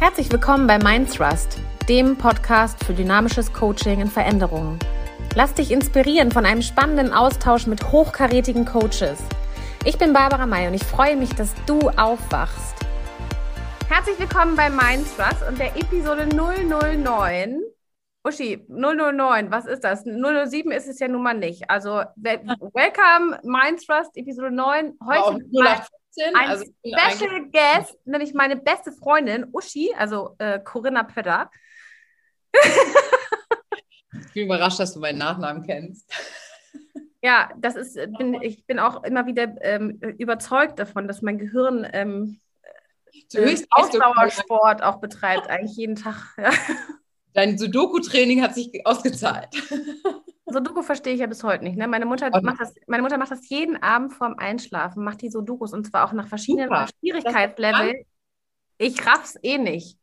Herzlich willkommen bei Mindthrust, dem Podcast für dynamisches Coaching in Veränderungen. Lass dich inspirieren von einem spannenden Austausch mit hochkarätigen Coaches. Ich bin Barbara May und ich freue mich, dass du aufwachst. Herzlich willkommen bei Mindthrust und der Episode 009. Uschi, 009, was ist das? 007 ist es ja nun mal nicht. Also, welcome, Mindthrust, Episode 9. Heute 0815, ein also Special Guest, nämlich meine beste Freundin Uschi, also äh, Corinna Pötter. Ich bin überrascht, dass du meinen Nachnamen kennst. Ja, das ist, äh, bin, ich bin auch immer wieder ähm, überzeugt davon, dass mein Gehirn ähm, äh, Ausdauersport auch betreibt, eigentlich jeden Tag. Ja. Dein Sudoku-Training hat sich ausgezahlt. Sudoku verstehe ich ja bis heute nicht. Ne? Meine, Mutter Und- macht das, meine Mutter macht das jeden Abend vorm Einschlafen, macht die Sudokus und zwar auch nach verschiedenen Super. Schwierigkeitslevel. Ich raff's eh nicht.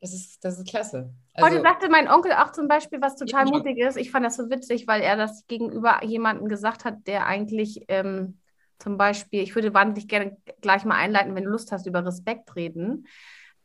Das ist, das ist klasse. Heute Also, sagte mein Onkel auch zum Beispiel, was total Ja. mutig ist. Ich fand das so witzig, weil er das gegenüber jemandem gesagt hat, der eigentlich ähm, zum Beispiel, ich würde wahnsinnig gerne gleich mal einleiten, wenn du Lust hast, über Respekt reden.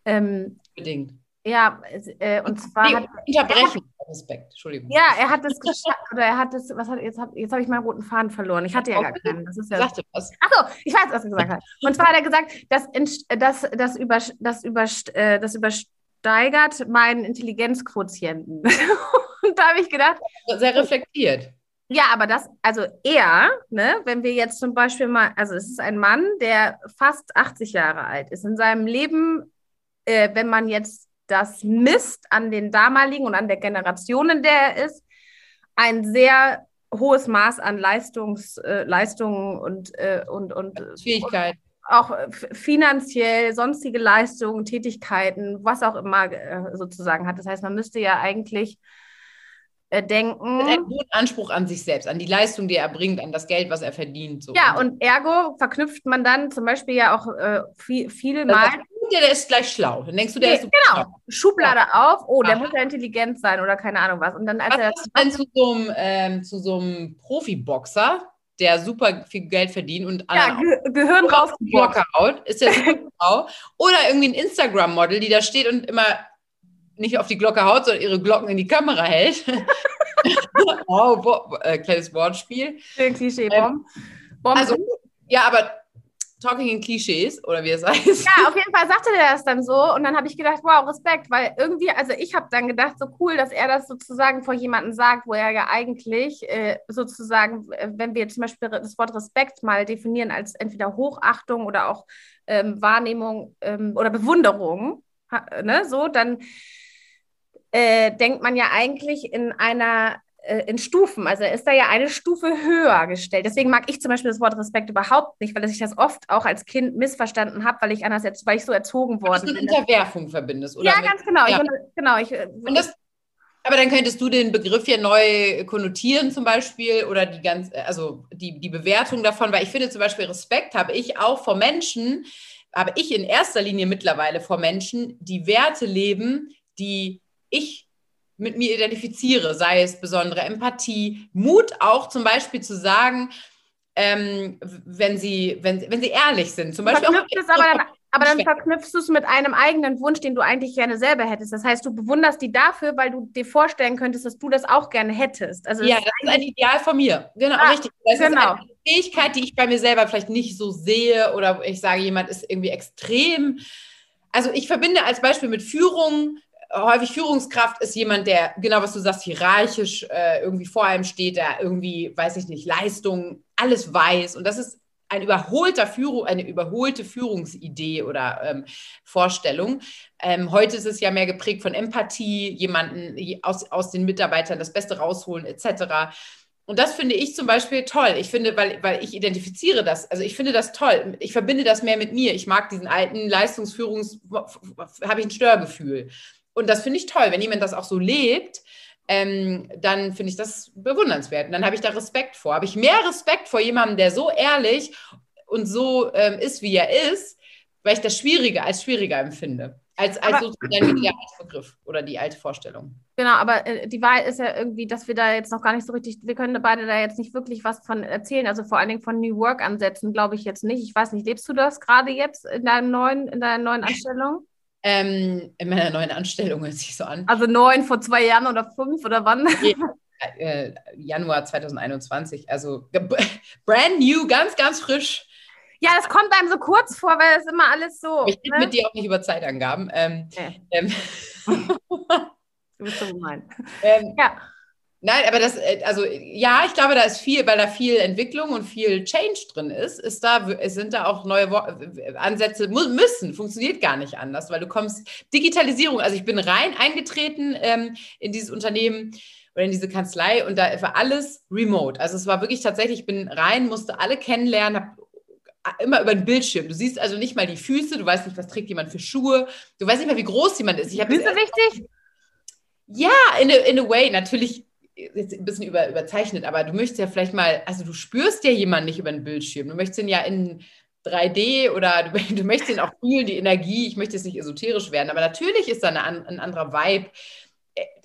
Ähm, bedingt. ja, äh, und zwar Nee, hat, unterbrechen. Respekt, Entschuldigung. ja, er hat es geschafft, oder er hat es, was hat, jetzt habe jetzt hab ich meinen roten Faden verloren. Ich hatte ja gar keinen. Das ist ja Sagte was. Achso, ich weiß, was er gesagt hat. Und zwar hat er gesagt, das, entst- das, das, über, das, über, äh, das übersteigert meinen Intelligenzquotienten. Und da habe ich gedacht, Sehr reflektiert. ja, aber das, also er, ne, wenn wir jetzt zum Beispiel mal, also es ist ein Mann, der fast 80 Jahre alt ist. In seinem Leben, äh, wenn man jetzt das misst an den damaligen und an der Generation, in der er ist, ein sehr hohes Maß an Leistungs, äh, Leistungen und, äh, und, und Fähigkeit. auch äh, finanziell, sonstige Leistungen, Tätigkeiten, was auch immer äh, sozusagen hat. Das heißt, man müsste ja eigentlich äh, denken. Mit einem hohen Anspruch an sich selbst, an die Leistung, die er bringt, an das Geld, was er verdient. So. Ja, und ergo verknüpft man dann zum Beispiel ja auch äh, viel, viele Das Mal. Ist der, der ist gleich schlau. Dann denkst du, der Nee, ist super genau, schlau. Schublade auf, oh, der Ja. muss ja intelligent sein oder keine Ahnung was. Und dann, als er Was ist denn zu so einem, ähm, zu so einem Profiboxer, der super viel Geld verdient und ja, anderen Ge Gehirn auch auf die rausgeblockt. Glocke haut, ist der super schlau. Oder irgendwie ein Instagram-Model, die da steht und immer nicht auf die Glocke haut, sondern ihre Glocken in die Kamera hält. oh, wo, äh, kleines Wortspiel. Klischee-Bomb. Bomben. Also, ja, aber talking in Klischees, oder wie es heißt. Ja, auf jeden Fall sagte der das dann so und dann habe ich gedacht, wow, Respekt, weil irgendwie, also ich habe dann gedacht, so cool, dass er das sozusagen vor jemandem sagt, wo er ja eigentlich äh, sozusagen, äh, wenn wir zum Beispiel das Wort Respekt mal definieren als entweder Hochachtung oder auch ähm, Wahrnehmung ähm, oder Bewunderung, ne, so, dann äh, denkt man ja eigentlich in einer in Stufen. Also er ist da ja eine Stufe höher gestellt. Deswegen mag ich zum Beispiel das Wort Respekt überhaupt nicht, weil ich das oft auch als Kind missverstanden habe, weil ich anders jetzt, weil ich so erzogen worden du mit bin. Unterwerfung verbindest. Oder Ja, mit, ganz genau. ja. Ich, genau ich, Und das, aber dann könntest du den Begriff ja neu konnotieren zum Beispiel oder die ganz, also die, die Bewertung davon, weil ich finde zum Beispiel Respekt habe ich auch vor Menschen, habe ich in erster Linie mittlerweile vor Menschen, die Werte leben, die ich mit mir identifiziere, sei es besondere Empathie, Mut auch zum Beispiel zu sagen, ähm, wenn, sie, wenn, wenn sie ehrlich sind. Zum Beispiel auch, es aber dann, aber dann verknüpfst du es mit einem eigenen Wunsch, den du eigentlich gerne selber hättest. Das heißt, du bewunderst die dafür, weil du dir vorstellen könntest, dass du das auch gerne hättest. Also Ja, das ist ein Ideal von mir. Genau, Ah, richtig. Das genau. ist eine Fähigkeit, die ich bei mir selber vielleicht nicht so sehe oder ich sage, jemand ist irgendwie extrem. Also ich verbinde als Beispiel mit Führung. Häufig Führungskraft ist jemand, der, genau was du sagst, hierarchisch äh, irgendwie vor einem steht, der irgendwie, weiß ich nicht, Leistung, alles weiß. Und das ist ein überholter Führung, eine überholte Führungsidee oder ähm, Vorstellung. Ähm, heute ist es ja mehr geprägt von Empathie, jemanden aus, aus den Mitarbeitern das Beste rausholen, etc. Und das finde ich zum Beispiel toll. Ich finde, weil, weil ich identifiziere das, also ich finde das toll. Ich verbinde das mehr mit mir. Ich mag diesen alten Leistungsführungs, habe ich ein Störgefühl. Und das finde ich toll. Wenn jemand das auch so lebt, ähm, dann finde ich das bewundernswert. Und dann habe ich da Respekt vor. Habe ich mehr Respekt vor jemandem, der so ehrlich und so ähm, ist, wie er ist, weil ich das Schwierige als schwieriger empfinde. Als, als Aber- sozusagen der alte Begriff oder die alte Vorstellung. Genau, aber äh, die Wahrheit ist ja irgendwie, dass wir da jetzt noch gar nicht so richtig, wir können beide da jetzt nicht wirklich was von erzählen. Also vor allen Dingen von New Work-Ansätzen glaube ich jetzt nicht. Ich weiß nicht, lebst du das gerade jetzt in deinem neuen, in deiner neuen Anstellung? Ähm, in meiner neuen Anstellung, hört sich so an. Also neun vor zwei Jahren oder fünf oder wann? Äh, Januar 2021, also brand new, ganz, ganz frisch. Ja, das kommt einem so kurz vor, weil es immer alles so. Ich rede ne? mit dir auch nicht über Zeitangaben. Ähm, okay. ähm, du bist so gemein. Ähm, ja. Nein, aber das, äh, also ja, ich glaube, da ist viel, weil da viel Entwicklung und viel Change drin ist, ist da, sind da auch neue Ansätze, müssen, funktioniert gar nicht anders, weil du kommst, Digitalisierung, also ich bin rein eingetreten ähm, in dieses Unternehmen oder in diese Kanzlei und da war alles remote. Also es war wirklich tatsächlich, ich bin rein, musste alle kennenlernen, habe immer über den Bildschirm. Du siehst also nicht mal die Füße, du weißt nicht, was trägt jemand für Schuhe, du weißt nicht mal, wie groß jemand ist. Ich Füße wichtig? Ja, in a, in a way, natürlich jetzt ein bisschen über, überzeichnet, aber du möchtest ja vielleicht mal, also du spürst ja jemanden nicht über den Bildschirm. Du möchtest ihn ja in 3D oder du, du möchtest ihn auch fühlen, die Energie. Ich möchte jetzt nicht esoterisch werden, aber natürlich ist da eine, ein anderer Vibe.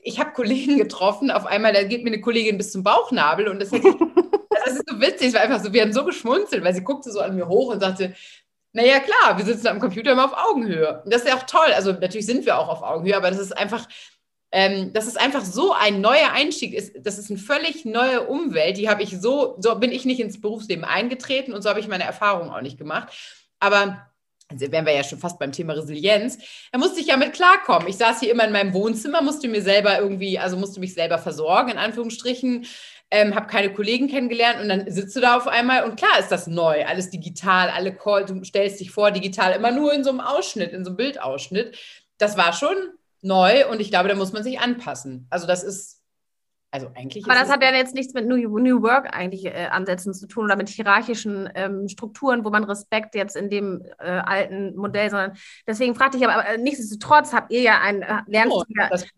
Ich habe Kollegen getroffen, auf einmal, da geht mir eine Kollegin bis zum Bauchnabel und das, das ist so witzig, es war einfach so, wir haben so geschmunzelt, weil sie guckte so an mir hoch und sagte, naja, klar, wir sitzen am Computer immer auf Augenhöhe. Und das ist ja auch toll. Also natürlich sind wir auch auf Augenhöhe, aber das ist einfach, ähm, das ist einfach so ein neuer Einstieg. Ist, das ist eine völlig neue Umwelt. Die habe ich so, so bin ich nicht ins Berufsleben eingetreten und so habe ich meine Erfahrungen auch nicht gemacht. Aber also wären wir ja schon fast beim Thema Resilienz, da musste ich ja mit klarkommen. Ich saß hier immer in meinem Wohnzimmer, musste mir selber irgendwie, also musste mich selber versorgen, in Anführungsstrichen, ähm, habe keine Kollegen kennengelernt und dann sitzt du da auf einmal und klar ist das neu, alles digital, alle Call, du stellst dich vor, digital, immer nur in so einem Ausschnitt, in so einem Bildausschnitt. Das war schon neu und ich glaube, da muss man sich anpassen. Also das ist, also eigentlich. Aber das hat ja jetzt nichts mit New, New Work eigentlich äh, Ansätzen zu tun oder mit hierarchischen ähm, Strukturen, wo man Respekt jetzt in dem äh, alten Modell, sondern deswegen fragte ich aber, aber nichtsdestotrotz habt ihr ja ein, äh, lernst oh,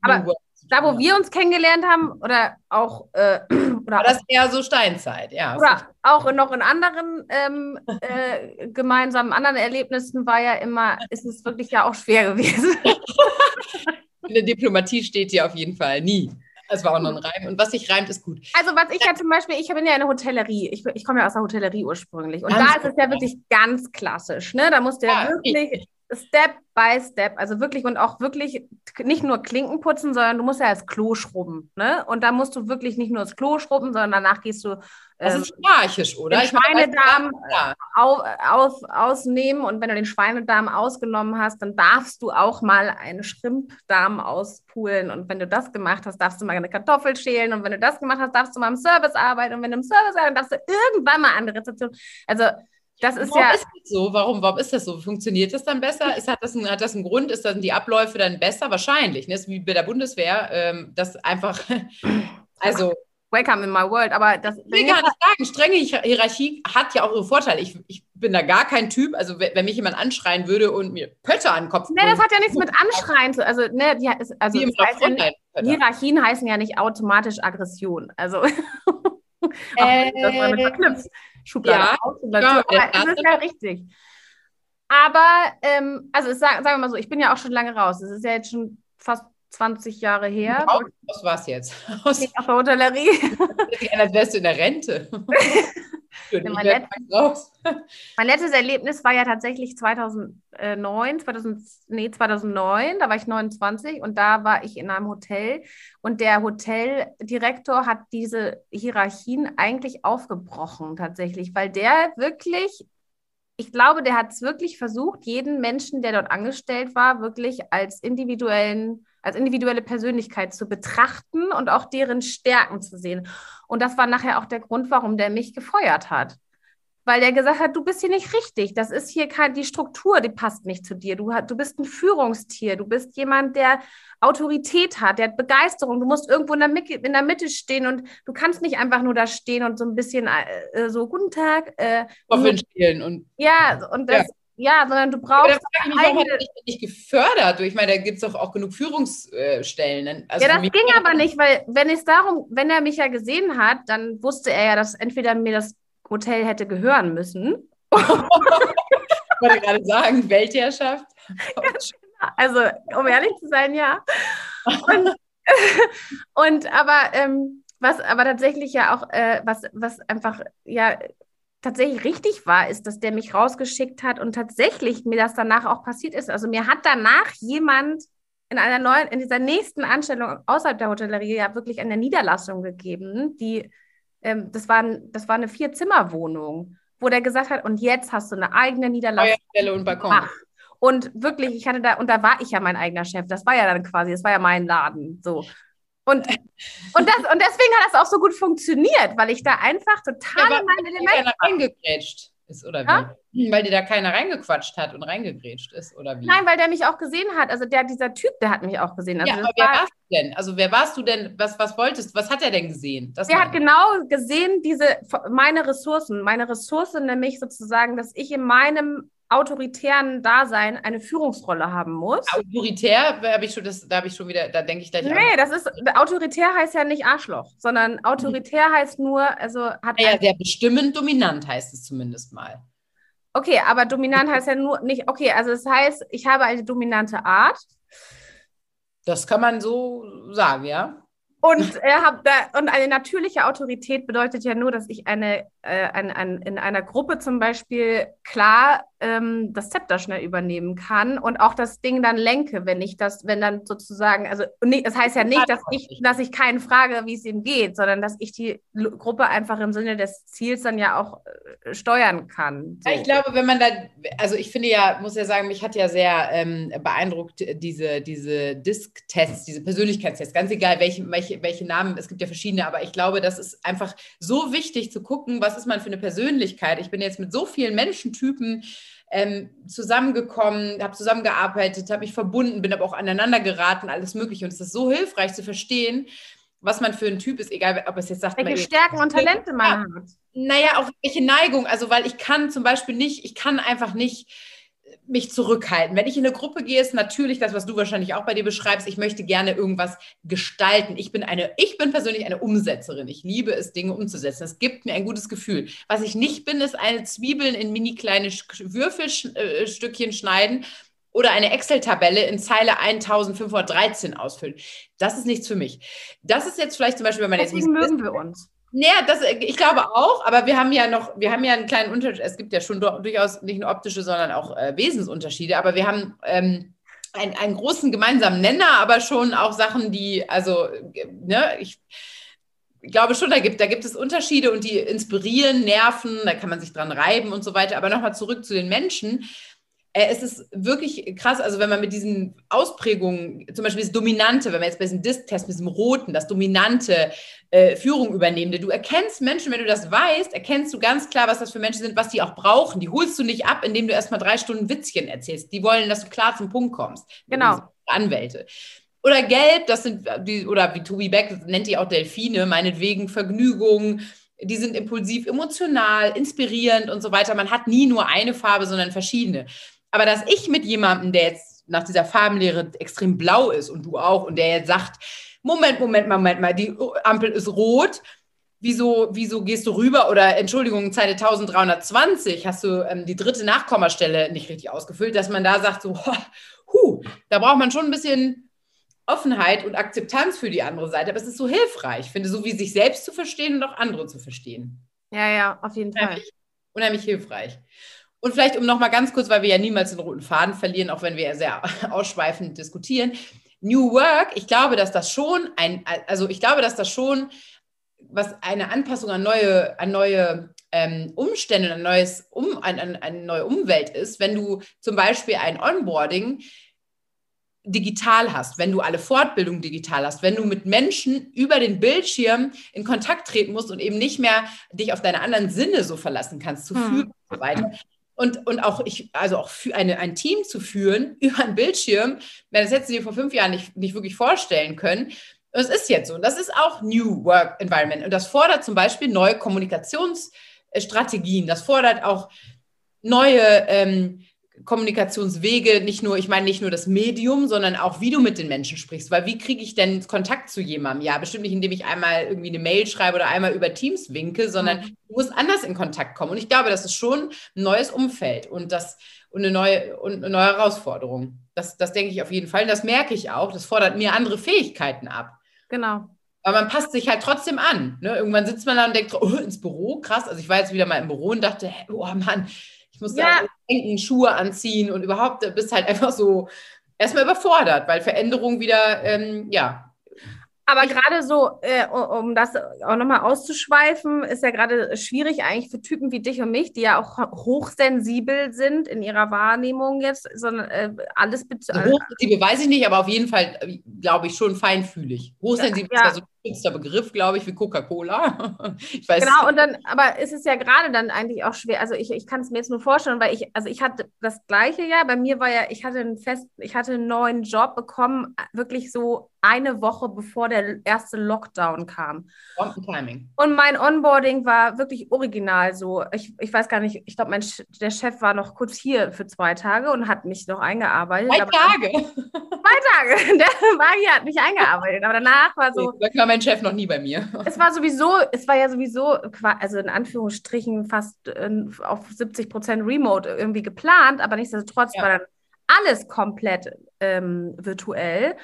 aber da, wo wir uns kennengelernt haben oder auch äh, oder das ist eher so Steinzeit, ja. Oder auch noch in anderen ähm, äh, gemeinsamen anderen Erlebnissen war ja immer, ist es wirklich ja auch schwer gewesen. in der Diplomatie steht hier auf jeden Fall nie. Es war auch noch ein Reim. Und was sich reimt, ist gut. Also, was ich ja zum Beispiel, ich bin ja in der Hotellerie. Ich, ich komme ja aus der Hotellerie ursprünglich. Und ganz da ist es ja wirklich ganz klassisch. Ne? Da musst du ja, ja wirklich Step by Step, also wirklich und auch wirklich nicht nur Klinken putzen, sondern du musst ja das Klo schrubben, ne? Und da musst du wirklich nicht nur das Klo schrubben, sondern danach gehst du. das ist ähm, hierarchisch, oder? Den Schweinedarm ja. au, aus, ausnehmen und wenn du den Schweinedarm ausgenommen hast, dann darfst du auch mal einen Schrimpdarm auspulen und wenn du das gemacht hast, darfst du mal eine Kartoffel schälen und wenn du das gemacht hast, darfst du mal im Service arbeiten und wenn du im Service arbeitest, darfst du irgendwann mal an der Rezeption. Also das ist warum ja. Ist das so? Warum, warum ist das so? Funktioniert das dann besser? Ist, hat, das einen, hat das einen Grund? Ist dann die Abläufe dann besser? Wahrscheinlich. Ne? Das ist wie bei der Bundeswehr, ähm, das einfach. also. Welcome in my world, aber das. Ich will gar nicht sagen, strenge Hierarchie hat ja auch ihre Vorteile. Ich, ich bin da gar kein Typ, also wenn mich jemand anschreien würde und mir Pötte an den Kopf. Nee, das hat ja nichts mit Anschreien zu. Also, ne, die, also heißt ja, Hierarchien heißen ja nicht automatisch Aggression. Also. äh, das verknüpft. Schublade ja, auf und dazu. Ja, aber es ist ja richtig. Aber, ähm, also sag, sagen wir mal so, ich bin ja auch schon lange raus. Es ist ja jetzt schon fast 20 Jahre her. Was war es jetzt? Aus, aus der Hotellerie. Als wärst du in der Rente. mein, letztes, mein, letztes, Erlebnis war ja tatsächlich 2009, 2000, nee, 2009, da war ich 29 und da war ich in einem Hotel und der Hoteldirektor hat diese Hierarchien eigentlich aufgebrochen tatsächlich, weil der wirklich ich glaube, der hat es wirklich versucht, jeden Menschen, der dort angestellt war, wirklich als individuellen, als individuelle Persönlichkeit zu betrachten und auch deren Stärken zu sehen. Und das war nachher auch der Grund, warum der mich gefeuert hat weil der gesagt hat, du bist hier nicht richtig. Das ist hier kein, die Struktur, die passt nicht zu dir. Du, du bist ein Führungstier. Du bist jemand, der Autorität hat, der hat Begeisterung. Du musst irgendwo in der, Mitte, in der Mitte stehen und du kannst nicht einfach nur da stehen und so ein bisschen äh, so, guten Tag. Äh, spielen und. Ja, und das. Ja. Ja, sondern du brauchst. Ja, mich, warum hat er dich nicht gefördert? Ich meine, da gibt es doch auch genug Führungsstellen. Also ja, das ging aber nicht, weil wenn es darum, wenn er mich ja gesehen hat, dann wusste er ja, dass entweder mir das Hotel hätte gehören müssen. ich wollte gerade sagen, Weltherrschaft. also, um ehrlich zu sein, ja. Und, und aber, ähm, was aber tatsächlich ja auch, äh, was, was einfach, ja, tatsächlich richtig war, ist, dass der mich rausgeschickt hat und tatsächlich mir das danach auch passiert ist. Also mir hat danach jemand in einer neuen, in dieser nächsten Anstellung außerhalb der Hotellerie ja wirklich eine Niederlassung gegeben, die, ähm, das, war, das war eine Vier-Zimmer-Wohnung, wo der gesagt hat, und jetzt hast du eine eigene Niederlassung. Feuerstelle und Balkon. Ach. Und wirklich, ich hatte da, und da war ich ja mein eigener Chef. Das war ja dann quasi, das war ja mein Laden. So. Und, und, das, und deswegen hat das auch so gut funktioniert, weil ich da einfach total ja, in mein Element war. reingegrätscht ist, oder ja? wie? Weil dir da keiner reingequatscht hat und reingegrätscht ist, oder wie? Nein, weil der mich auch gesehen hat. Also der, dieser Typ, der hat mich auch gesehen. Also ja, aber wer war, warst du denn? Also wer warst du denn? Was, was wolltest du? Was hat er denn gesehen? Das der hat genau gesehen, diese, meine Ressourcen. Meine Ressourcen nämlich sozusagen, dass ich in meinem autoritären Dasein eine Führungsrolle haben muss. Autoritär habe ich schon, das, da habe ich schon wieder, da denke ich gleich Nee, an. das ist, autoritär heißt ja nicht Arschloch, sondern autoritär mhm. heißt nur, also hat. Ja, sehr bestimmend dominant heißt es zumindest mal. Okay, aber dominant heißt ja nur nicht, okay, also das heißt, ich habe eine dominante Art. Das kann man so sagen, ja. Und, er hat da, und eine natürliche Autorität bedeutet ja nur, dass ich eine, äh, ein, ein, in einer Gruppe zum Beispiel klar ähm, das Zepter schnell übernehmen kann und auch das Ding dann lenke, wenn ich das, wenn dann sozusagen, also nee, das heißt ja nicht, dass ich, dass ich keinen frage, wie es ihm geht, sondern dass ich die Gruppe einfach im Sinne des Ziels dann ja auch äh, steuern kann. So. Ich glaube, wenn man da, also ich finde ja, muss ja sagen, mich hat ja sehr ähm, beeindruckt diese, diese Disk-Tests, diese Persönlichkeitstests, ganz egal, welche, welche, welche Namen, es gibt ja verschiedene, aber ich glaube, das ist einfach so wichtig zu gucken, was ist man für eine Persönlichkeit. Ich bin jetzt mit so vielen Menschentypen ähm, zusammengekommen, habe zusammengearbeitet, habe mich verbunden, bin aber auch aneinander geraten, alles Mögliche. Und es ist so hilfreich zu verstehen, was man für ein Typ ist, egal ob es jetzt sagt. Welche Stärken und Talente man hat. Naja, auch welche Neigung. Also, weil ich kann zum Beispiel nicht, ich kann einfach nicht mich zurückhalten. Wenn ich in eine Gruppe gehe, ist natürlich das, was du wahrscheinlich auch bei dir beschreibst. Ich möchte gerne irgendwas gestalten. Ich bin eine, ich bin persönlich eine Umsetzerin. Ich liebe es, Dinge umzusetzen. Es gibt mir ein gutes Gefühl. Was ich nicht bin, ist eine Zwiebeln in mini kleine Würfelstückchen schneiden oder eine Excel-Tabelle in Zeile 1513 ausfüllen. Das ist nichts für mich. Das ist jetzt vielleicht zum Beispiel, wenn man Deswegen jetzt. mögen wir uns. Naja, das, ich glaube auch, aber wir haben ja noch, wir haben ja einen kleinen Unterschied. Es gibt ja schon durchaus nicht nur optische, sondern auch äh, Wesensunterschiede, aber wir haben ähm, einen, einen großen gemeinsamen Nenner, aber schon auch Sachen, die, also, ne, ich, ich glaube schon, da gibt, da gibt es Unterschiede und die inspirieren, nerven, da kann man sich dran reiben und so weiter. Aber nochmal zurück zu den Menschen. Äh, es ist wirklich krass, also wenn man mit diesen Ausprägungen, zum Beispiel das Dominante, wenn man jetzt bei diesem Disk-Test mit diesem Roten, das Dominante, äh, Führung übernehmende, du erkennst Menschen, wenn du das weißt, erkennst du ganz klar, was das für Menschen sind, was die auch brauchen. Die holst du nicht ab, indem du erstmal drei Stunden Witzchen erzählst. Die wollen, dass du klar zum Punkt kommst. Genau. Anwälte. Oder Gelb, das sind die, oder wie Tobi Beck nennt die auch Delfine, meinetwegen Vergnügung, die sind impulsiv, emotional, inspirierend und so weiter. Man hat nie nur eine Farbe, sondern verschiedene. Aber dass ich mit jemandem, der jetzt nach dieser Farbenlehre extrem blau ist und du auch, und der jetzt sagt, Moment, Moment, Moment mal, die Ampel ist rot, wieso, wieso gehst du rüber? Oder Entschuldigung, Zeile 1320, hast du ähm, die dritte Nachkommastelle nicht richtig ausgefüllt, dass man da sagt, so, huh, da braucht man schon ein bisschen Offenheit und Akzeptanz für die andere Seite. Aber es ist so hilfreich, ich finde, so wie sich selbst zu verstehen und auch andere zu verstehen. Ja, ja, auf jeden Fall. Unheimlich, unheimlich hilfreich. Und vielleicht um nochmal ganz kurz, weil wir ja niemals den roten Faden verlieren, auch wenn wir ja sehr ausschweifend diskutieren. New Work, ich glaube, dass das schon ein, also ich glaube, dass das schon was eine Anpassung an neue, an neue ähm, Umstände, ein neues um, ein, ein, eine neue Umwelt ist, wenn du zum Beispiel ein Onboarding digital hast, wenn du alle Fortbildungen digital hast, wenn du mit Menschen über den Bildschirm in Kontakt treten musst und eben nicht mehr dich auf deine anderen Sinne so verlassen kannst, zu hm. fühlen und so weiter und, und auch ich, also auch für eine, ein Team zu führen über einen Bildschirm, das hättest du dir vor fünf Jahren nicht, nicht wirklich vorstellen können. Es ist jetzt so. Und das ist auch New Work Environment. Und das fordert zum Beispiel neue Kommunikationsstrategien. Das fordert auch neue ähm, Kommunikationswege, nicht nur, ich meine nicht nur das Medium, sondern auch, wie du mit den Menschen sprichst. Weil wie kriege ich denn Kontakt zu jemandem? Ja, bestimmt nicht, indem ich einmal irgendwie eine Mail schreibe oder einmal über Teams winke, sondern mhm. du musst anders in Kontakt kommen. Und ich glaube, das ist schon ein neues Umfeld und, das, und, eine, neue, und eine neue Herausforderung. Das, das denke ich auf jeden Fall. Und das merke ich auch. Das fordert mir andere Fähigkeiten ab. Genau. Aber man passt sich halt trotzdem an. Ne? Irgendwann sitzt man da und denkt, oh, ins Büro, krass. Also ich war jetzt wieder mal im Büro und dachte, oh Mann, ich muss ja. denken, Schuhe anziehen und überhaupt bist halt einfach so erstmal überfordert, weil Veränderung wieder, ähm, ja, aber gerade so, äh, um das auch nochmal auszuschweifen, ist ja gerade schwierig eigentlich für Typen wie dich und mich, die ja auch hochsensibel sind in ihrer Wahrnehmung jetzt, sondern äh, alles bezahlt. Hochsensibel weiß ich nicht, aber auf jeden Fall, glaube ich, schon feinfühlig. Hochsensibel ja, ist ja so geschützter Begriff, glaube ich, wie Coca-Cola. Genau, und dann, aber ist es ja gerade dann eigentlich auch schwer. Also ich, ich kann es mir jetzt nur vorstellen, weil ich, also ich hatte das gleiche ja, bei mir war ja, ich hatte einen fest, ich hatte einen neuen Job bekommen, wirklich so eine Woche bevor der erste Lockdown kam. Timing. Und mein Onboarding war wirklich original so. Ich, ich weiß gar nicht, ich glaube, der Chef war noch kurz hier für zwei Tage und hat mich noch eingearbeitet. Zwei Tage? Zwei Tage. Der Magier hat mich eingearbeitet. Aber danach war so. Da war mein Chef noch nie bei mir. Es war sowieso, es war ja sowieso, also in Anführungsstrichen fast äh, auf 70 Prozent remote irgendwie geplant, aber nichtsdestotrotz ja. war dann alles komplett ähm, virtuell.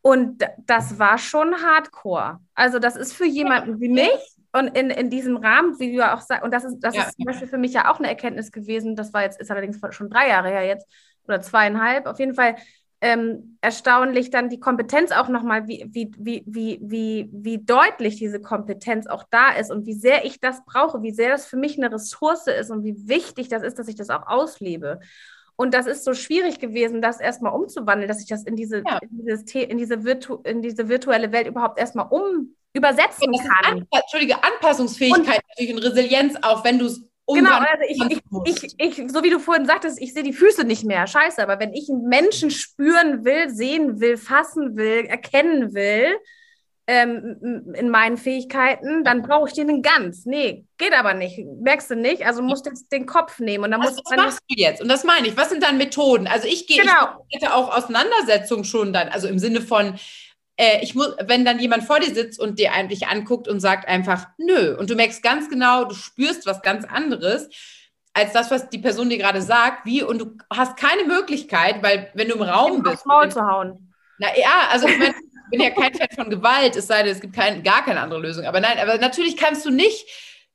Und das war schon hardcore. Also das ist für jemanden wie mich und in, in diesem Rahmen, wie du ja auch sagst, und das ist, das ja. ist zum Beispiel für mich ja auch eine Erkenntnis gewesen, das war jetzt, ist allerdings schon drei Jahre her jetzt oder zweieinhalb, auf jeden Fall ähm, erstaunlich dann die Kompetenz auch nochmal, wie, wie, wie, wie, wie, wie deutlich diese Kompetenz auch da ist und wie sehr ich das brauche, wie sehr das für mich eine Ressource ist und wie wichtig das ist, dass ich das auch auslebe. Und das ist so schwierig gewesen, das erstmal umzuwandeln, dass ich das in diese, ja. in, dieses, in, diese virtu in diese virtuelle Welt überhaupt erstmal um übersetzen kann. Anpa Entschuldige, Anpassungsfähigkeit und, natürlich und Resilienz auch, wenn du es Genau, also ich, ich, ich, ich, so wie du vorhin sagtest, ich sehe die Füße nicht mehr. Scheiße, aber wenn ich einen Menschen spüren will, sehen will, fassen will, erkennen will, ähm, in meinen Fähigkeiten, dann brauche ich den ganz. Nee, geht aber nicht. Merkst du nicht? Also musst du jetzt den Kopf nehmen. Und dann was, was machst du jetzt? Und das meine ich. Was sind dann Methoden? Also ich gehe, genau. ich hätte auch Auseinandersetzung schon dann, also im Sinne von, äh, ich muss, wenn dann jemand vor dir sitzt und dir eigentlich anguckt und sagt einfach, nö, und du merkst ganz genau, du spürst was ganz anderes als das, was die Person dir gerade sagt, wie, und du hast keine Möglichkeit, weil wenn du im Raum bist. Maul zu hauen. Na ja, also ich meine, bin ja kein Fan von Gewalt, es sei denn, es gibt kein, gar keine andere Lösung. Aber nein, aber natürlich kannst du nicht,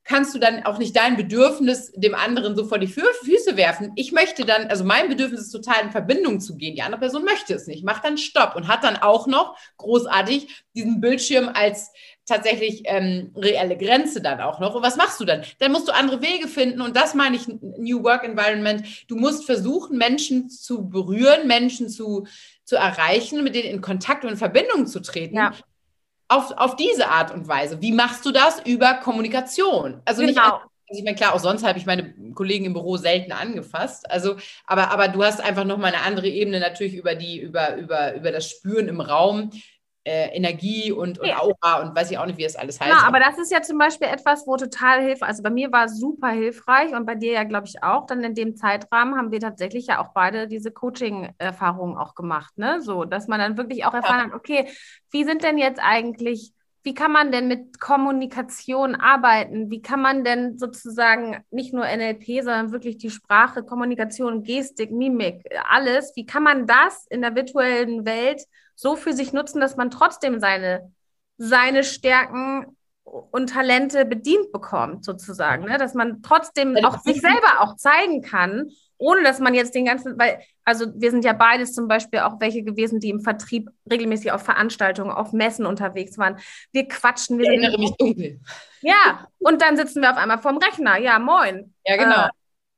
kannst du dann auch nicht dein Bedürfnis dem anderen so vor die Füße werfen. Ich möchte dann, also mein Bedürfnis ist total in Verbindung zu gehen. Die andere Person möchte es nicht, macht dann Stopp und hat dann auch noch großartig diesen Bildschirm als tatsächlich ähm, reelle Grenze dann auch noch. Und was machst du dann? Dann musst du andere Wege finden und das meine ich New Work Environment. Du musst versuchen, Menschen zu berühren, Menschen zu, zu erreichen, mit denen in Kontakt und in Verbindung zu treten. Ja. Auf, auf diese Art und Weise. Wie machst du das? Über Kommunikation. Also genau. nicht also ich meine, klar, auch sonst habe ich meine Kollegen im Büro selten angefasst. Also, aber, aber du hast einfach nochmal eine andere Ebene natürlich über die, über, über, über das Spüren im Raum, äh, Energie und, und Aura und weiß ich auch nicht, wie es alles heißt. Ja, aber das ist ja zum Beispiel etwas, wo total hilfreich, also bei mir war es super hilfreich und bei dir ja, glaube ich, auch. Dann in dem Zeitrahmen haben wir tatsächlich ja auch beide diese Coaching-Erfahrungen auch gemacht, ne? So, dass man dann wirklich auch erfahren ja. hat, okay, wie sind denn jetzt eigentlich wie kann man denn mit Kommunikation arbeiten? Wie kann man denn sozusagen nicht nur NLP, sondern wirklich die Sprache, Kommunikation, Gestik, Mimik, alles, wie kann man das in der virtuellen Welt so für sich nutzen, dass man trotzdem seine, seine Stärken und Talente bedient bekommt, sozusagen, ne? dass man trotzdem auch sich selber auch zeigen kann, ohne dass man jetzt den ganzen, weil, also wir sind ja beides zum Beispiel auch welche gewesen, die im Vertrieb regelmäßig auf Veranstaltungen, auf Messen unterwegs waren. Wir quatschen, wir ich erinnere mich dunkel. Ja, und dann sitzen wir auf einmal vorm Rechner. Ja, moin. Ja, genau. Äh,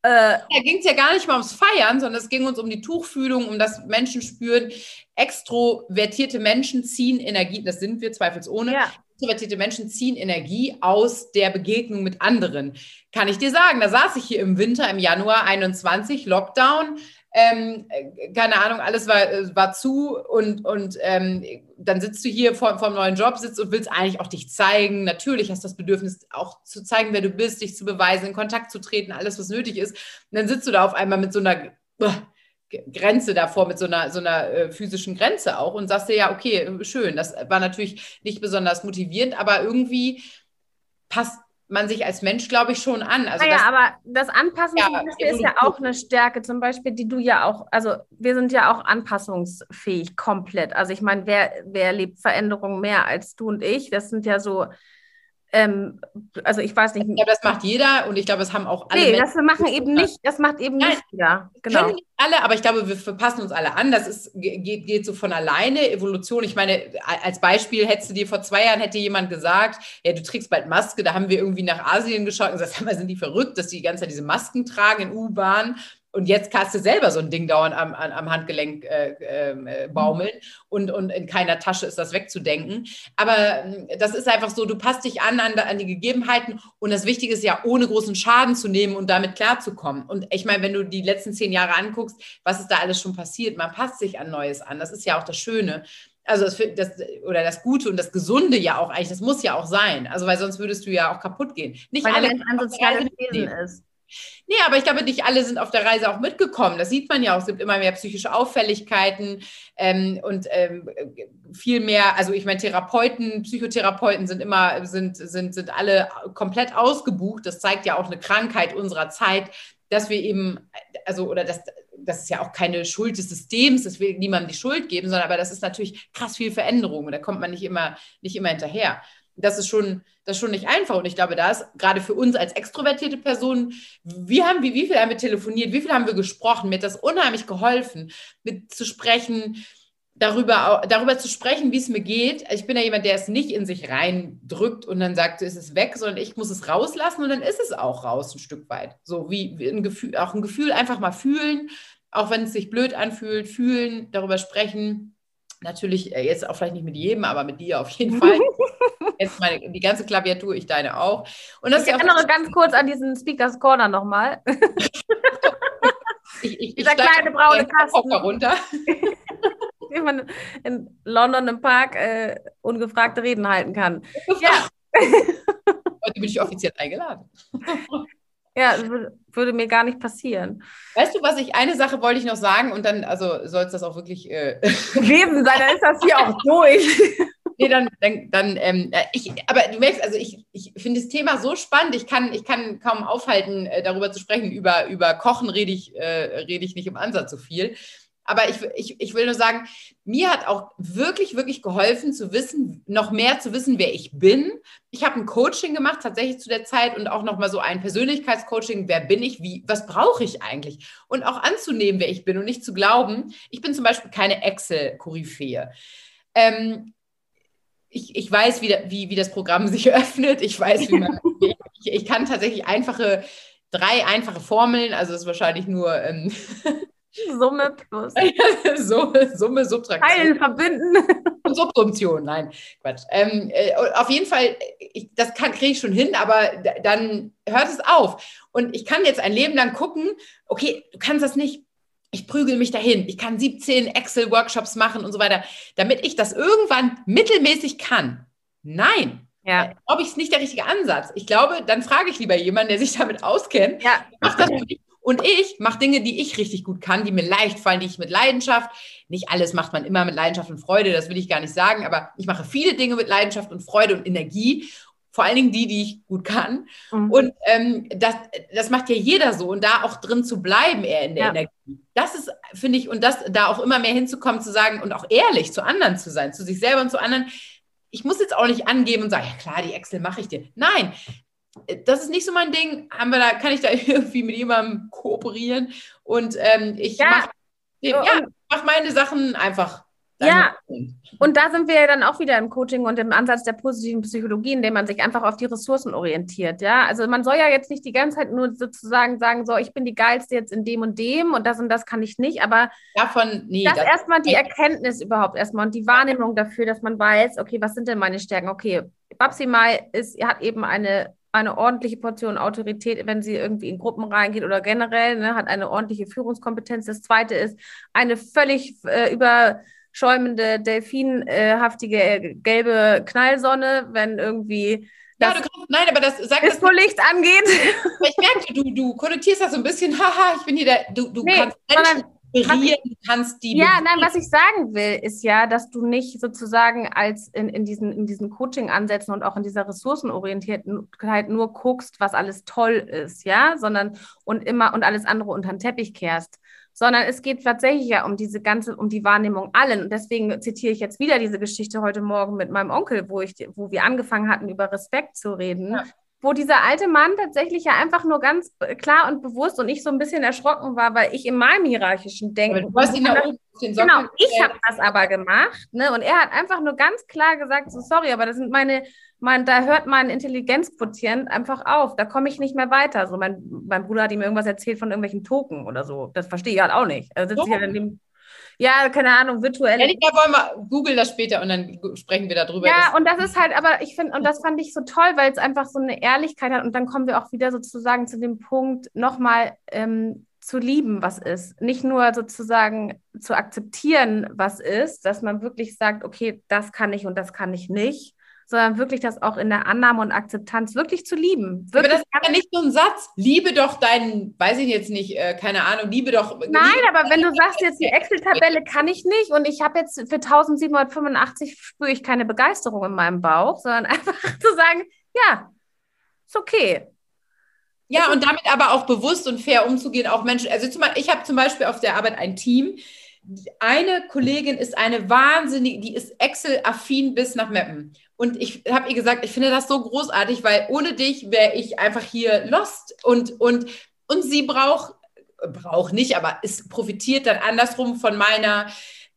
äh, da ging es ja gar nicht mal ums Feiern, sondern es ging uns um die Tuchfühlung, um das Menschen spüren. Extrovertierte Menschen ziehen Energie, das sind wir zweifelsohne. Ja. Extrovertierte Menschen ziehen Energie aus der Begegnung mit anderen. Kann ich dir sagen, da saß ich hier im Winter, im Januar 21, Lockdown, ähm, keine Ahnung, alles war, äh, war zu und, und ähm, dann sitzt du hier vor, vor einem neuen Job, sitzt und willst eigentlich auch dich zeigen. Natürlich hast du das Bedürfnis, auch zu zeigen, wer du bist, dich zu beweisen, in Kontakt zu treten, alles, was nötig ist. Und dann sitzt du da auf einmal mit so einer Grenze davor, mit so einer, so einer äh, physischen Grenze auch und sagst dir, ja, okay, schön. Das war natürlich nicht besonders motivierend, aber irgendwie passt man sich als Mensch, glaube ich, schon an. Also naja, das, aber das Anpassen ja, ist ja auch eine Stärke, zum Beispiel, die du ja auch, also wir sind ja auch anpassungsfähig komplett. Also ich meine, wer, wer lebt Veränderungen mehr als du und ich? Das sind ja so ähm, also ich weiß nicht. Ich glaube, das macht jeder und ich glaube, es haben auch alle. Nee, Menschen, das machen eben nicht, das macht eben Nein, nicht jeder. Genau. Können nicht alle, aber ich glaube, wir verpassen uns alle an. Das ist, geht, geht so von alleine. Evolution, ich meine, als Beispiel hättest du dir vor zwei Jahren hätte jemand gesagt, ja, du trägst bald Maske, da haben wir irgendwie nach Asien geschaut und gesagt, sind die verrückt, dass die die ganze Zeit diese Masken tragen in U-Bahn und jetzt kannst du selber so ein Ding dauernd am, am Handgelenk äh, ähm, äh, baumeln und, und in keiner Tasche ist das wegzudenken. Aber äh, das ist einfach so, du passt dich an, an an, die Gegebenheiten und das Wichtige ist ja, ohne großen Schaden zu nehmen und damit klarzukommen. Und ich meine, wenn du die letzten zehn Jahre anguckst, was ist da alles schon passiert? Man passt sich an Neues an. Das ist ja auch das Schöne also das, das, oder das Gute und das Gesunde ja auch eigentlich, das muss ja auch sein. Also weil sonst würdest du ja auch kaputt gehen. Nicht weil alle ein soziales Wesen ist. Nee, aber ich glaube, nicht alle sind auf der Reise auch mitgekommen. Das sieht man ja auch. Es gibt immer mehr psychische Auffälligkeiten ähm, und ähm, viel mehr, also ich meine, Therapeuten, Psychotherapeuten sind immer, sind, sind, sind alle komplett ausgebucht. Das zeigt ja auch eine Krankheit unserer Zeit, dass wir eben, also, oder das, das ist ja auch keine Schuld des Systems, das will niemandem die Schuld geben, sondern aber das ist natürlich krass viel Veränderung und da kommt man nicht immer, nicht immer hinterher das ist schon, das ist schon nicht einfach. Und ich glaube, da ist gerade für uns als extrovertierte Personen, wie haben wir, wie viel haben wir telefoniert, wie viel haben wir gesprochen, mir hat das unheimlich geholfen, mit zu sprechen, darüber, darüber zu sprechen, wie es mir geht. Ich bin ja jemand, der es nicht in sich reindrückt und dann sagt, ist es weg, sondern ich muss es rauslassen und dann ist es auch raus ein Stück weit. So wie ein Gefühl, auch ein Gefühl einfach mal fühlen, auch wenn es sich blöd anfühlt, fühlen, darüber sprechen Natürlich, äh, jetzt auch vielleicht nicht mit jedem, aber mit dir auf jeden Fall. jetzt meine, die ganze Klaviatur, ich deine auch. Und das ich erinnere ganz kurz an diesen Speakers Corner nochmal. ich, ich, Dieser kleine braune Kasten. runter. Wie man in London im Park äh, ungefragte Reden halten kann. Ja. Heute bin ich offiziell eingeladen. Ja, würde mir gar nicht passieren. Weißt du, was ich, eine Sache wollte ich noch sagen und dann, also soll es das auch wirklich äh, gewesen sein, dann ist das hier auch durch. Nee, dann, dann, dann ähm, äh, ich, aber du merkst, also ich, ich finde das Thema so spannend, ich kann, ich kann kaum aufhalten, äh, darüber zu sprechen. Über, über Kochen rede ich, äh, rede ich nicht im Ansatz so viel. Aber ich, ich, ich will nur sagen, mir hat auch wirklich, wirklich geholfen zu wissen, noch mehr zu wissen, wer ich bin. Ich habe ein Coaching gemacht, tatsächlich zu der Zeit und auch nochmal so ein Persönlichkeitscoaching. Wer bin ich? Wie, was brauche ich eigentlich? Und auch anzunehmen, wer ich bin und nicht zu glauben, ich bin zum Beispiel keine Excel-Koryphäe. Ähm, ich, ich weiß, wie, wie, wie das Programm sich öffnet. Ich weiß, wie man. ich, ich kann tatsächlich einfache, drei einfache Formeln, also es ist wahrscheinlich nur. Ähm, Summe plus. Summe, Summe, Subtraktion. Teilen, verbinden. Und Subsumption, nein, Quatsch. Ähm, äh, auf jeden Fall, ich, das kriege ich schon hin, aber dann hört es auf. Und ich kann jetzt ein Leben lang gucken, okay, du kannst das nicht. Ich prügel mich dahin. Ich kann 17 Excel-Workshops machen und so weiter, damit ich das irgendwann mittelmäßig kann. Nein, ja. Glaube ich, ist nicht der richtige Ansatz. Ich glaube, dann frage ich lieber jemanden, der sich damit auskennt. Ja. Mach das für mich und ich mache Dinge, die ich richtig gut kann, die mir leicht fallen, die ich mit Leidenschaft, nicht alles macht man immer mit Leidenschaft und Freude, das will ich gar nicht sagen, aber ich mache viele Dinge mit Leidenschaft und Freude und Energie. Vor allen Dingen die, die ich gut kann. Mhm. Und ähm, das, das macht ja jeder so. Und da auch drin zu bleiben, eher in der ja. Energie. Das ist, finde ich, und das da auch immer mehr hinzukommen, zu sagen und auch ehrlich zu anderen zu sein, zu sich selber und zu anderen ich muss jetzt auch nicht angeben und sagen, ja klar, die Excel mache ich dir. Nein, das ist nicht so mein Ding. Haben wir da, kann ich da irgendwie mit jemandem kooperieren? Und ähm, ich ja. mache ja, mach meine Sachen einfach. Ja, und da sind wir ja dann auch wieder im Coaching und im Ansatz der positiven Psychologie, indem man sich einfach auf die Ressourcen orientiert. Ja, also man soll ja jetzt nicht die ganze Zeit nur sozusagen sagen, so, ich bin die geilste jetzt in dem und dem und das und das kann ich nicht, aber davon, nee, das, das erstmal die Erkenntnis überhaupt erstmal und die Wahrnehmung dafür, dass man weiß, okay, was sind denn meine Stärken? Okay, Babsi Mai ist, hat eben eine eine ordentliche Portion Autorität, wenn sie irgendwie in Gruppen reingeht oder generell, ne, hat eine ordentliche Führungskompetenz. Das zweite ist eine völlig äh, überschäumende, delfinhaftige äh, gelbe Knallsonne, wenn irgendwie ja, du kannst, nein, aber das sagt das, Licht angeht. Ich merke, du, du konnotierst das so ein bisschen, haha, ich bin hier der, du, du nee, kannst Menschen inspirieren, du kannst die. Ja, nein, was ich sagen will, ist ja, dass du nicht sozusagen als in, in diesen, in diesen Coaching-Ansätzen und auch in dieser Ressourcenorientiertheit nur guckst, was alles toll ist, ja, sondern und immer und alles andere unter den Teppich kehrst sondern es geht tatsächlich ja um diese ganze, um die Wahrnehmung allen. Und deswegen zitiere ich jetzt wieder diese Geschichte heute Morgen mit meinem Onkel, wo ich, wo wir angefangen hatten, über Respekt zu reden. Ja. Wo dieser alte Mann tatsächlich ja einfach nur ganz klar und bewusst und ich so ein bisschen erschrocken war, weil ich in meinem hierarchischen Denken. Du hast ihn da oben Genau, ich habe das aber gemacht. Ne? Und er hat einfach nur ganz klar gesagt: so, sorry, aber das sind meine mein, da hört mein Intelligenzquotient einfach auf. Da komme ich nicht mehr weiter. So, mein, mein Bruder hat ihm irgendwas erzählt von irgendwelchen Token oder so. Das verstehe ich halt auch nicht. Also sitze ich halt in dem, ja, keine Ahnung, virtuell. Ja, wollen wir googeln das später und dann sprechen wir darüber. Ja, und das ist halt, aber ich finde, und das fand ich so toll, weil es einfach so eine Ehrlichkeit hat. Und dann kommen wir auch wieder sozusagen zu dem Punkt, nochmal ähm, zu lieben, was ist. Nicht nur sozusagen zu akzeptieren, was ist, dass man wirklich sagt, okay, das kann ich und das kann ich nicht, sondern wirklich das auch in der Annahme und Akzeptanz wirklich zu lieben. Wirklich aber das ist ja nicht so ein Satz. Liebe doch deinen, weiß ich jetzt nicht, äh, keine Ahnung, liebe doch. Nein, liebe aber wenn du sagst, jetzt die Excel-Tabelle kann ich nicht und ich habe jetzt für 1785 spüre ich keine Begeisterung in meinem Bauch, sondern einfach zu sagen, ja, ist okay. Ja, und damit aber auch bewusst und fair umzugehen, auch Menschen. Also zum, ich habe zum Beispiel auf der Arbeit ein Team. Eine Kollegin ist eine wahnsinnige, die ist Excel-affin bis nach Meppen. Und ich habe ihr gesagt, ich finde das so großartig, weil ohne dich wäre ich einfach hier lost. Und, und, und sie braucht, braucht nicht, aber es profitiert dann andersrum von meiner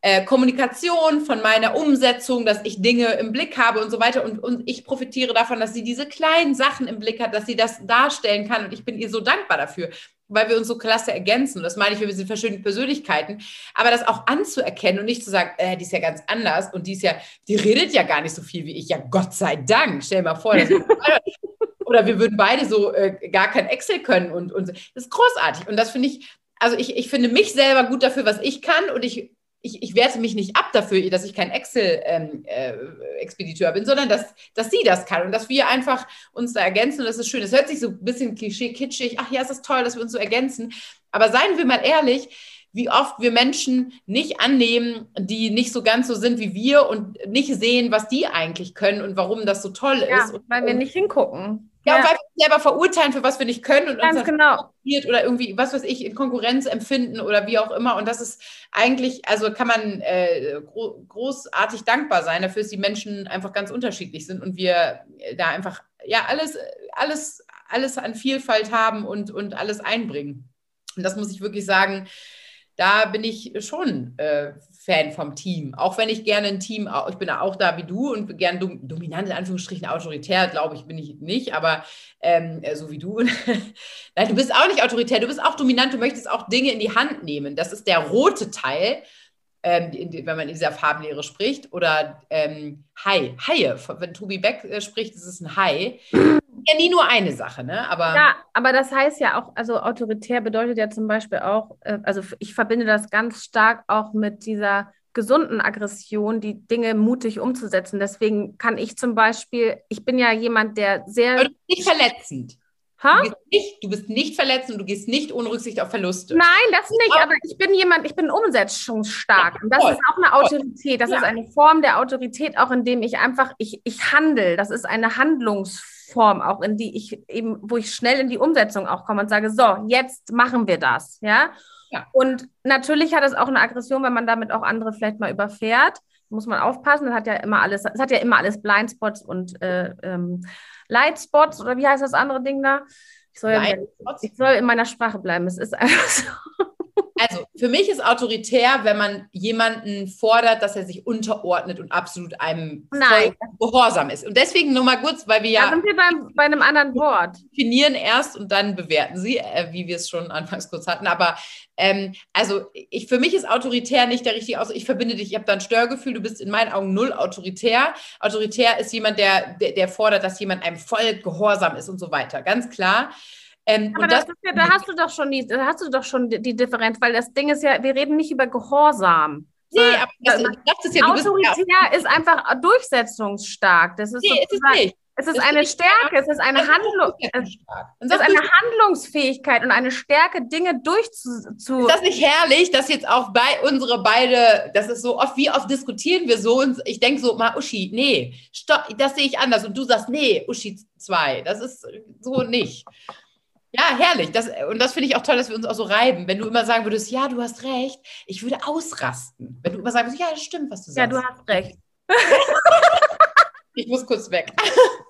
äh, Kommunikation, von meiner Umsetzung, dass ich Dinge im Blick habe und so weiter. Und, und ich profitiere davon, dass sie diese kleinen Sachen im Blick hat, dass sie das darstellen kann. Und ich bin ihr so dankbar dafür, weil wir uns so klasse ergänzen. Und das meine ich, wir sind verschiedene Persönlichkeiten. Aber das auch anzuerkennen und nicht zu sagen, äh, die ist ja ganz anders und die ist ja, die redet ja gar nicht so viel wie ich. Ja, Gott sei Dank. Stell dir mal vor, oder wir würden beide so äh, gar kein Excel können und, und das ist großartig. Und das finde ich, also ich, ich finde mich selber gut dafür, was ich kann und ich ich, ich werte mich nicht ab dafür, dass ich kein Excel-Expediteur ähm, äh, bin, sondern dass, dass sie das kann und dass wir einfach uns da ergänzen. Und das ist schön. Es hört sich so ein bisschen klischee-kitschig. Ach ja, es ist toll, dass wir uns so ergänzen. Aber seien wir mal ehrlich, wie oft wir Menschen nicht annehmen, die nicht so ganz so sind wie wir und nicht sehen, was die eigentlich können und warum das so toll ja, ist. weil wir nicht hingucken. Ja, ja. weil wir uns selber verurteilen, für was wir nicht können und Ganz uns genau. oder irgendwie, was weiß ich, in Konkurrenz empfinden oder wie auch immer. Und das ist eigentlich, also kann man äh, gro großartig dankbar sein dafür, dass die Menschen einfach ganz unterschiedlich sind und wir da einfach, ja, alles, alles, alles an Vielfalt haben und, und alles einbringen. Und das muss ich wirklich sagen, da bin ich schon äh, Fan vom Team. Auch wenn ich gerne ein Team, ich bin auch da wie du und gern dominant in Anführungsstrichen autoritär, glaube ich, bin ich nicht, aber ähm, äh, so wie du. Nein, du bist auch nicht autoritär, du bist auch dominant, du möchtest auch Dinge in die Hand nehmen. Das ist der rote Teil. Ähm, wenn man in dieser Farbenlehre spricht, oder ähm, Hai, Haie. Wenn Tobi Beck äh, spricht, ist es ein Hai ja nie nur eine Sache, ne? Aber ja, aber das heißt ja auch, also autoritär bedeutet ja zum Beispiel auch, äh, also ich verbinde das ganz stark auch mit dieser gesunden Aggression, die Dinge mutig umzusetzen. Deswegen kann ich zum Beispiel, ich bin ja jemand, der sehr. Aber nicht verletzend. Ha? Du, bist nicht, du bist nicht verletzt und du gehst nicht ohne Rücksicht auf Verluste. Nein, das nicht, aber ich bin jemand, ich bin umsetzungsstark. Ja, und das ist auch eine Autorität. Das ja. ist eine Form der Autorität, auch indem ich einfach, ich, ich handle. Das ist eine Handlungsform. Form auch, in die ich eben, wo ich schnell in die Umsetzung auch komme und sage, so, jetzt machen wir das, ja. ja. Und natürlich hat es auch eine Aggression, wenn man damit auch andere vielleicht mal überfährt. Muss man aufpassen, das hat ja immer alles, es hat ja immer alles Blindspots und äh, ähm, Lightspots oder wie heißt das andere Ding da? Ich soll, ja, ich soll in meiner Sprache bleiben. Es ist einfach so. Also für mich ist autoritär, wenn man jemanden fordert, dass er sich unterordnet und absolut einem Nein. gehorsam ist. Und deswegen nur mal kurz, weil wir ja. Da sind wir beim, bei einem anderen Wort. Definieren erst und dann bewerten sie, äh, wie wir es schon anfangs kurz hatten. Aber ähm, also ich, für mich ist autoritär nicht der richtige Ausdruck. Ich verbinde dich, ich habe da ein Störgefühl, du bist in meinen Augen null autoritär. Autoritär ist jemand, der, der, der fordert, dass jemand einem voll gehorsam ist und so weiter. Ganz klar. Ähm, aber das, das ja, da hast du doch schon die, da hast du doch schon die, die, Differenz, weil das Ding ist ja, wir reden nicht über Gehorsam. Nee, aber das, das ist ja, Autoritär ja ist einfach durchsetzungsstark. Das ist nee, ist es nicht. Es ist eine Stärke, es ist eine Handlung, es ist eine Handlungsfähigkeit und eine Stärke, Dinge durchzu. Ist das nicht herrlich, dass jetzt auch bei unsere beide, das ist so oft, wie oft diskutieren wir so und ich denke so, mal Uschi, nee, stopp, das sehe ich anders und du sagst, nee, Uschi 2, das ist so nicht. Ja, herrlich. Das, und das finde ich auch toll, dass wir uns auch so reiben. Wenn du immer sagen würdest, ja, du hast recht, ich würde ausrasten. Wenn du immer sagen würdest, ja, das stimmt, was du sagst. Ja, du hast recht. ich muss kurz weg.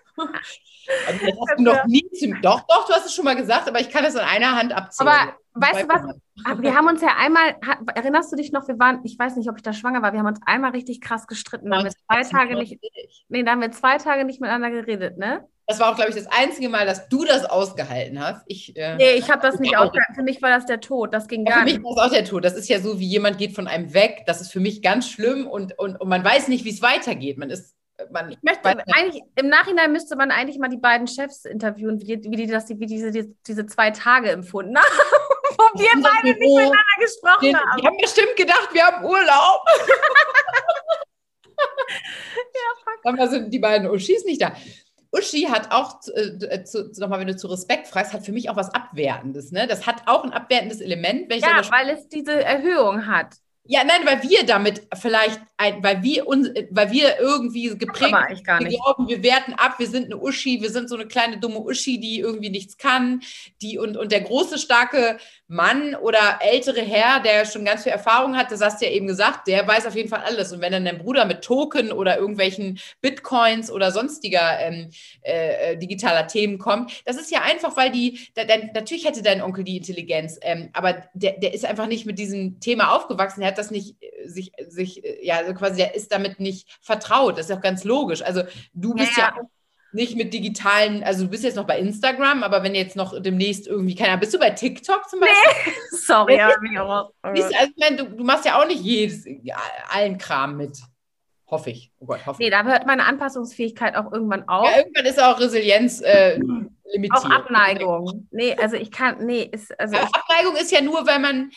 Also das hast du noch nie zum, doch, doch, du hast es schon mal gesagt, aber ich kann es an einer Hand abzählen. Aber weißt du was? Wir haben uns ja einmal, erinnerst du dich noch, wir waren, ich weiß nicht, ob ich da schwanger war, wir haben uns einmal richtig krass gestritten. Da haben wir zwei Tage nicht, nee, da haben wir zwei Tage nicht miteinander geredet, ne? Das war auch, glaube ich, das einzige Mal, dass du das ausgehalten hast. Ich, äh, nee, ich habe das nicht ausgehalten. Für mich war das der Tod. Das ging gar nicht. Für mich war es auch der Tod. Das ist ja so, wie jemand geht von einem weg. Das ist für mich ganz schlimm und, und, und man weiß nicht, wie es weitergeht. Man ist man ich möchte eigentlich, im Nachhinein müsste man eigentlich mal die beiden Chefs interviewen, wie wie die das, wie diese, die, diese zwei Tage empfunden haben, wo wir beide nicht miteinander gesprochen die, haben. Die haben bestimmt gedacht, wir haben Urlaub. ja, fuck. Aber sind die beiden Uschis nicht da. Uschi hat auch, äh, äh nochmal, wenn du zu Respekt fragst, hat für mich auch was Abwertendes. Ne? Das hat auch ein abwertendes Element. ja, weil es diese Erhöhung hat. Ja, nein, weil wir damit vielleicht, ein, weil wir uns, weil wir irgendwie geprägt sind. wir glauben, wir werten ab, wir sind eine Uschi, wir sind so eine kleine dumme Uschi, die irgendwie nichts kann, die und, und der große, starke Mann oder ältere Herr, der schon ganz viel Erfahrung hat, das hast du ja eben gesagt, der weiß auf jeden Fall alles. Und wenn dann dein Bruder mit Token oder irgendwelchen Bitcoins oder sonstiger ähm, äh, digitaler Themen kommt, das ist ja einfach, weil die, da, dann, natürlich hätte dein Onkel die Intelligenz, ähm, aber der, der ist einfach nicht mit diesem Thema aufgewachsen. Er hat das nicht äh, sich, sich, äh, ja, also quasi, der ist damit nicht vertraut. Das ist auch ganz logisch. Also du bist ja, ja nicht mit digitalen, also du bist jetzt noch bei Instagram, aber wenn jetzt noch demnächst irgendwie, keiner, bist du bei TikTok zum Beispiel? Nee, sorry, ja, also, ich meine, du, du, machst ja auch nicht jedes, ja, allen Kram mit. Hoffe ich. Oh Gott, hoffe Nee, da hört meine Anpassungsfähigkeit auch irgendwann auf. Ja, irgendwann ist auch Resilienz äh, limitiert. Auch Abneigung. Nee, also ich kann, nee, ist, also. Abneigung ist ja nur, weil man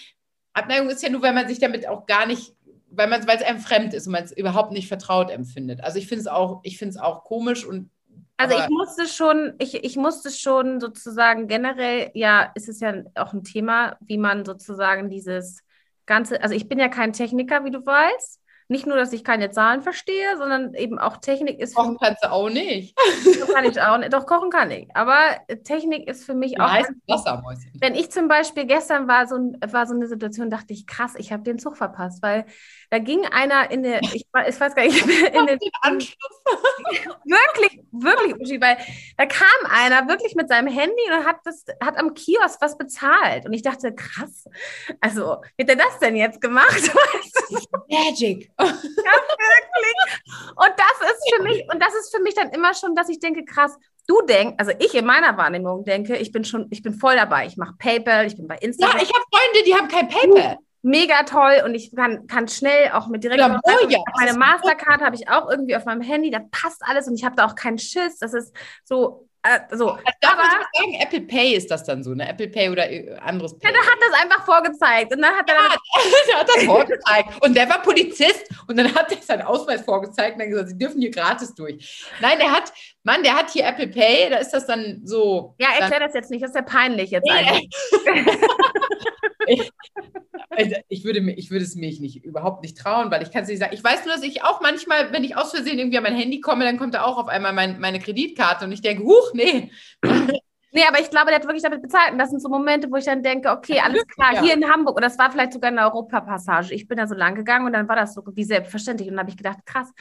Abneigung ist ja nur, weil man sich damit auch gar nicht, weil man, weil es einem fremd ist und man es überhaupt nicht vertraut empfindet. Also ich finde es auch, ich finde es auch komisch und also ich musste schon, ich, ich musste schon sozusagen generell, ja, ist es ja auch ein Thema, wie man sozusagen dieses ganze, also ich bin ja kein Techniker, wie du weißt nicht nur, dass ich keine Zahlen verstehe, sondern eben auch Technik ist. Kochen kannst du auch nicht. kann ich auch nicht. Doch, kochen kann ich. Aber Technik ist für mich du auch. Wassermäuschen. Wenn ich zum Beispiel gestern war so, war so eine Situation, dachte ich, krass, ich habe den Zug verpasst, weil da ging einer in der, ich, ich weiß gar nicht, in den, den Anschluss. wirklich, wirklich, weil da kam einer wirklich mit seinem Handy und hat das, hat am Kiosk was bezahlt. Und ich dachte, krass, also, wie hat er das denn jetzt gemacht? Magic. Ja, wirklich. Und das ist für mich, und das ist für mich dann immer schon, dass ich denke, krass, du denkst, also ich in meiner Wahrnehmung denke, ich bin schon, ich bin voll dabei. Ich mache PayPal, ich bin bei Instagram. Ja, ich habe Freunde, die haben kein PayPal. Mega toll und ich kann, kann schnell auch mit direkt ja, oh ja, meine Mastercard habe ich auch irgendwie auf meinem Handy, da passt alles und ich habe da auch keinen Schiss. Das ist so äh, so. Also darf aber, sagen, Apple Pay ist das dann so, ne? Apple Pay oder äh, anderes Pay. Ja, der hat das einfach vorgezeigt. Und dann hat er der hat das vorgezeigt. Und der war Polizist und dann hat er seinen Ausweis vorgezeigt und dann gesagt, sie dürfen hier gratis durch. Nein, der hat, Mann, der hat hier Apple Pay, da ist das dann so. Ja, erklär das jetzt nicht, das ist ja peinlich jetzt eigentlich. ich, also ich, würde, ich würde es mich nicht, überhaupt nicht trauen, weil ich kann es nicht sagen. Ich weiß nur, dass ich auch manchmal, wenn ich aus Versehen irgendwie an mein Handy komme, dann kommt da auch auf einmal mein, meine Kreditkarte und ich denke, huch, nee. Nee, aber ich glaube, der hat wirklich damit bezahlt. Und das sind so Momente, wo ich dann denke, okay, alles klar, ja. hier in Hamburg, und das war vielleicht sogar eine Europapassage. Ich bin da so lang gegangen und dann war das so wie selbstverständlich. Und dann habe ich gedacht, krass.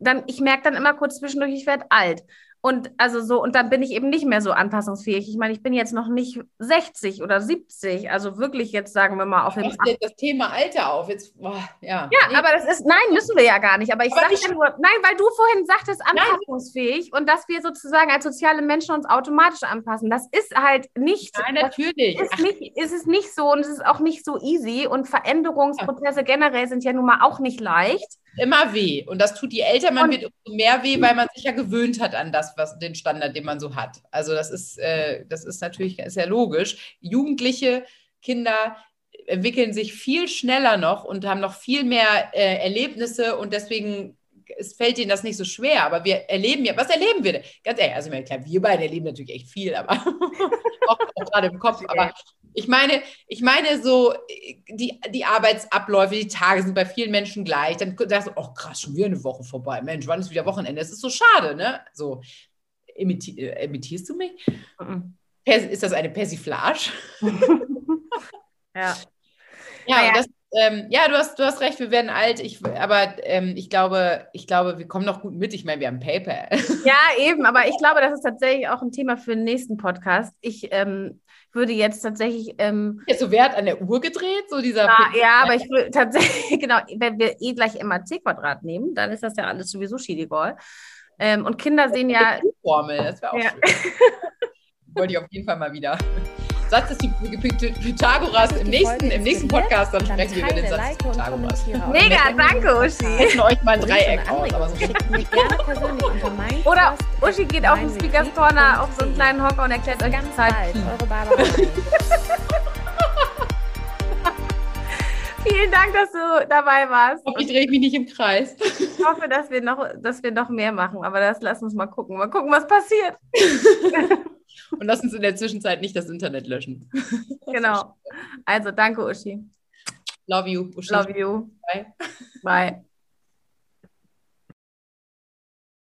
Dann, ich merke dann immer kurz zwischendurch, ich werde alt. Und also so, und dann bin ich eben nicht mehr so anpassungsfähig. Ich meine, ich bin jetzt noch nicht 60 oder 70, also wirklich jetzt sagen wir mal auf dem. Das Thema Alter auf, jetzt, boah, ja. Ja, nee. aber das ist, nein, müssen wir ja gar nicht. Aber ich sage ja nur, nein, weil du vorhin sagtest, anpassungsfähig nein. und dass wir sozusagen als soziale Menschen uns automatisch anpassen. Das ist halt nicht. Nein, natürlich. Ist, nicht, ist es nicht so und es ist auch nicht so easy und Veränderungsprozesse generell sind ja nun mal auch nicht leicht immer weh. Und das tut, je älter man wird, umso mehr weh, weil man sich ja gewöhnt hat an das, was den Standard, den man so hat. Also das ist, äh, das ist natürlich sehr logisch. Jugendliche Kinder entwickeln sich viel schneller noch und haben noch viel mehr äh, Erlebnisse und deswegen es fällt ihnen das nicht so schwer. Aber wir erleben ja, was erleben wir denn? Ganz ehrlich, also klar, wir beide erleben natürlich echt viel, aber auch, auch gerade im Kopf. Aber ich meine, ich meine so, die, die Arbeitsabläufe, die Tage sind bei vielen Menschen gleich. Dann sagst du, oh krass, schon wieder eine Woche vorbei. Mensch, wann ist wieder Wochenende? Es ist so schade, ne? So, imiti äh, imitierst du mich? Mhm. Ist das eine Persiflage? ja. Ja, naja. das, ähm, ja, du hast, du hast recht, wir werden alt, ich, aber ähm, ich, glaube, ich glaube, wir kommen noch gut mit. Ich meine, wir haben PayPal. Ja, eben, aber ich glaube, das ist tatsächlich auch ein Thema für den nächsten Podcast. Ich ähm, würde jetzt tatsächlich. Ähm, jetzt so Wert an der Uhr gedreht, so dieser. Ja, ja aber ich würde tatsächlich, genau, wenn wir eh gleich MAC Quadrat nehmen, dann ist das ja alles sowieso Schiedegol. Ähm, und Kinder sehen ja. Formel, das wäre auch ja. schön. Wollte ich auf jeden Fall mal wieder. Satz ist die Pythagoras im nächsten, im nächsten Podcast, dann sprechen wir über den Satz like Pythagoras. Mega, danke Uschi. Wir hätten euch mal ein Dreieck aus. Aber so Oder Uschi geht auf den Speakers Corner auf so einen kleinen Hocker und erklärt euch ganz Zeit. Vielen Dank, dass du dabei warst. Ich drehe mich nicht im Kreis. Ich hoffe, dass wir noch, dass wir noch mehr machen, aber das lass uns mal gucken. Mal gucken, was passiert. Und lass uns in der Zwischenzeit nicht das Internet löschen. Genau. Also danke, Uschi. Love you, Uschi. Love you. Bye. Bye.